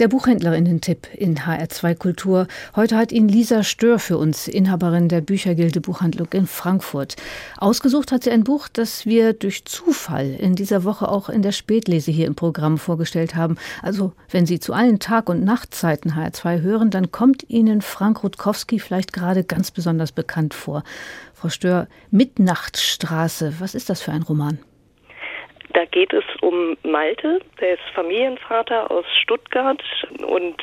Der Buchhändlerinnen-Tipp in HR2 Kultur. Heute hat ihn Lisa Stör für uns, Inhaberin der Büchergilde Buchhandlung in Frankfurt. Ausgesucht hat sie ein Buch, das wir durch Zufall in dieser Woche auch in der Spätlese hier im Programm vorgestellt haben. Also, wenn Sie zu allen Tag- und Nachtzeiten HR2 hören, dann kommt Ihnen Frank Rutkowski vielleicht gerade ganz besonders bekannt vor. Frau Stör, Mitnachtstraße, was ist das für ein Roman? Da geht es um Malte, der ist Familienvater aus Stuttgart und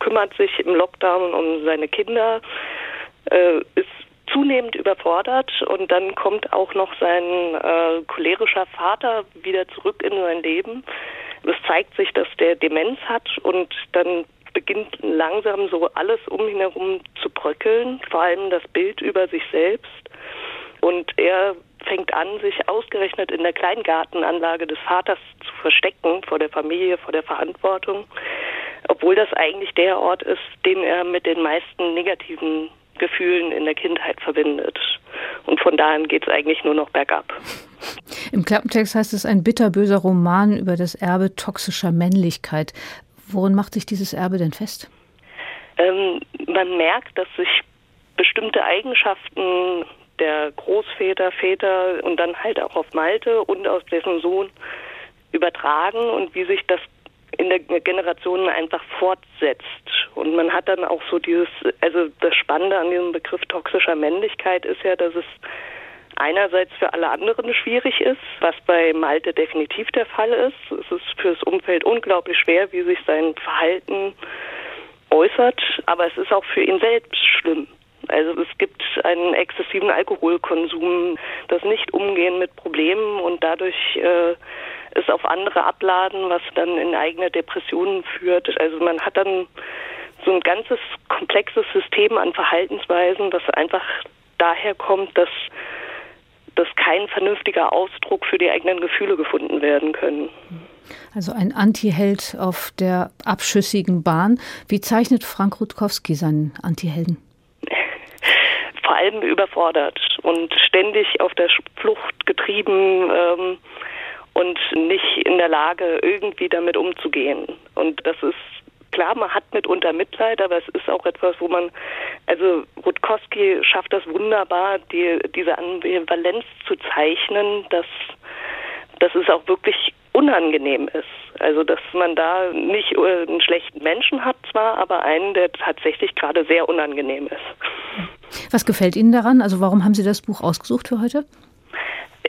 kümmert sich im Lockdown um seine Kinder, äh, ist zunehmend überfordert und dann kommt auch noch sein äh, cholerischer Vater wieder zurück in sein Leben. Es zeigt sich, dass der Demenz hat und dann beginnt langsam so alles um ihn herum zu bröckeln, vor allem das Bild über sich selbst. Und er fängt an, sich ausgerechnet in der Kleingartenanlage des Vaters zu verstecken vor der Familie, vor der Verantwortung, obwohl das eigentlich der Ort ist, den er mit den meisten negativen Gefühlen in der Kindheit verbindet. Und von da an geht es eigentlich nur noch bergab. Im Klappentext heißt es ein bitterböser Roman über das Erbe toxischer Männlichkeit. Worin macht sich dieses Erbe denn fest? Ähm, man merkt, dass sich bestimmte Eigenschaften der Großväter, Väter und dann halt auch auf Malte und aus dessen Sohn übertragen und wie sich das in der Generation einfach fortsetzt. Und man hat dann auch so dieses, also das Spannende an diesem Begriff toxischer Männlichkeit ist ja, dass es einerseits für alle anderen schwierig ist, was bei Malte definitiv der Fall ist. Es ist fürs Umfeld unglaublich schwer, wie sich sein Verhalten äußert, aber es ist auch für ihn selbst schlimm. Also es gibt einen exzessiven Alkoholkonsum, das Nicht-Umgehen mit Problemen und dadurch äh, es auf andere abladen, was dann in eigene Depressionen führt. Also man hat dann so ein ganzes komplexes System an Verhaltensweisen, was einfach daher kommt, dass dass kein vernünftiger Ausdruck für die eigenen Gefühle gefunden werden können. Also ein Antiheld auf der abschüssigen Bahn. Wie zeichnet Frank Rutkowski seinen Antihelden? Vor allem überfordert und ständig auf der Flucht getrieben ähm, und nicht in der Lage, irgendwie damit umzugehen. Und das ist klar, man hat mitunter Mitleid, aber es ist auch etwas, wo man, also Rutkowski schafft das wunderbar, die, diese Ambivalenz zu zeichnen, dass, dass es auch wirklich unangenehm ist. Also dass man da nicht äh, einen schlechten Menschen hat zwar, aber einen, der tatsächlich gerade sehr unangenehm ist. Was gefällt Ihnen daran? Also warum haben Sie das Buch ausgesucht für heute?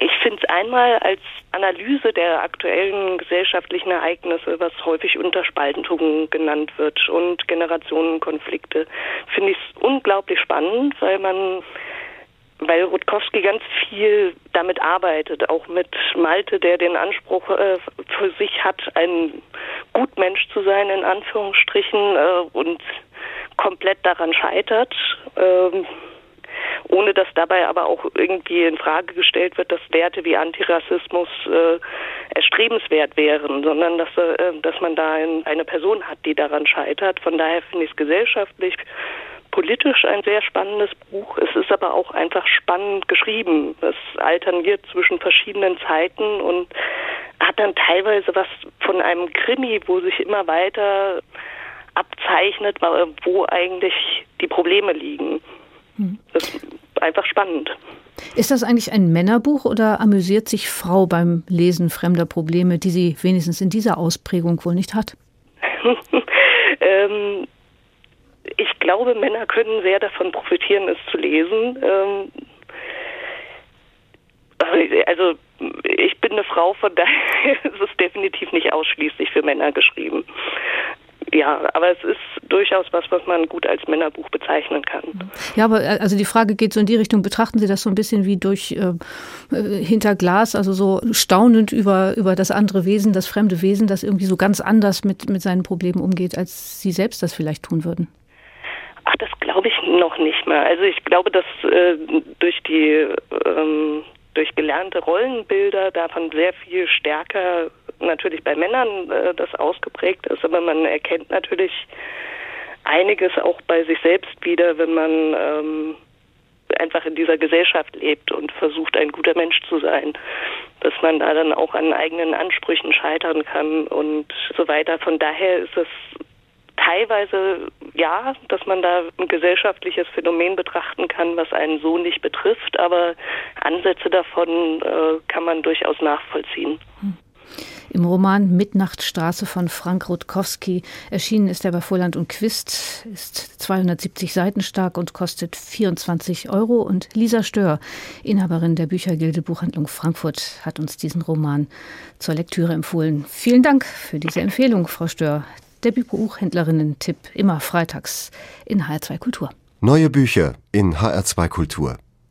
Ich finde es einmal als Analyse der aktuellen gesellschaftlichen Ereignisse, was häufig unter Spaltung genannt wird und Generationenkonflikte, finde ich es unglaublich spannend, weil man weil Rutkowski ganz viel damit arbeitet, auch mit Malte, der den Anspruch äh, für sich hat, ein Gutmensch zu sein, in Anführungsstrichen, äh, und komplett daran scheitert. Ähm, ohne dass dabei aber auch irgendwie in Frage gestellt wird, dass Werte wie Antirassismus äh, erstrebenswert wären, sondern dass, äh, dass man da eine Person hat, die daran scheitert. Von daher finde ich es gesellschaftlich politisch ein sehr spannendes Buch. Es ist aber auch einfach spannend geschrieben. Es alterniert zwischen verschiedenen Zeiten und hat dann teilweise was von einem Krimi, wo sich immer weiter abzeichnet, wo eigentlich die Probleme liegen. Hm. Das ist einfach spannend. Ist das eigentlich ein Männerbuch oder amüsiert sich Frau beim Lesen fremder Probleme, die sie wenigstens in dieser Ausprägung wohl nicht hat? ähm, ich glaube, Männer können sehr davon profitieren, es zu lesen. Ähm, also ich bin eine Frau, von daher ist es definitiv nicht ausschließlich für Männer geschrieben. Ja, aber es ist durchaus was, was man gut als Männerbuch bezeichnen kann. Ja, aber äh, also die Frage geht so in die Richtung, betrachten Sie das so ein bisschen wie durch äh, äh, hinter Glas, also so staunend über, über das andere Wesen, das fremde Wesen, das irgendwie so ganz anders mit, mit seinen Problemen umgeht, als Sie selbst das vielleicht tun würden? Ach, das glaube ich noch nicht mal. Also ich glaube, dass äh, durch die ähm, durch gelernte Rollenbilder davon sehr viel stärker natürlich bei Männern äh, das ausgeprägt ist, aber man erkennt natürlich einiges auch bei sich selbst wieder, wenn man ähm, einfach in dieser Gesellschaft lebt und versucht, ein guter Mensch zu sein, dass man da dann auch an eigenen Ansprüchen scheitern kann und so weiter. Von daher ist es teilweise ja, dass man da ein gesellschaftliches Phänomen betrachten kann, was einen so nicht betrifft, aber Ansätze davon äh, kann man durchaus nachvollziehen. Hm. Im Roman Mitnachtstraße von Frank Rutkowski erschienen ist er bei Vorland und Quist, ist 270 Seiten stark und kostet 24 Euro. Und Lisa Stör, Inhaberin der Büchergilde Buchhandlung Frankfurt, hat uns diesen Roman zur Lektüre empfohlen. Vielen Dank für diese Empfehlung, Frau Stör. Der Buchhändlerinnen-Tipp immer freitags in HR2 Kultur. Neue Bücher in HR2 Kultur.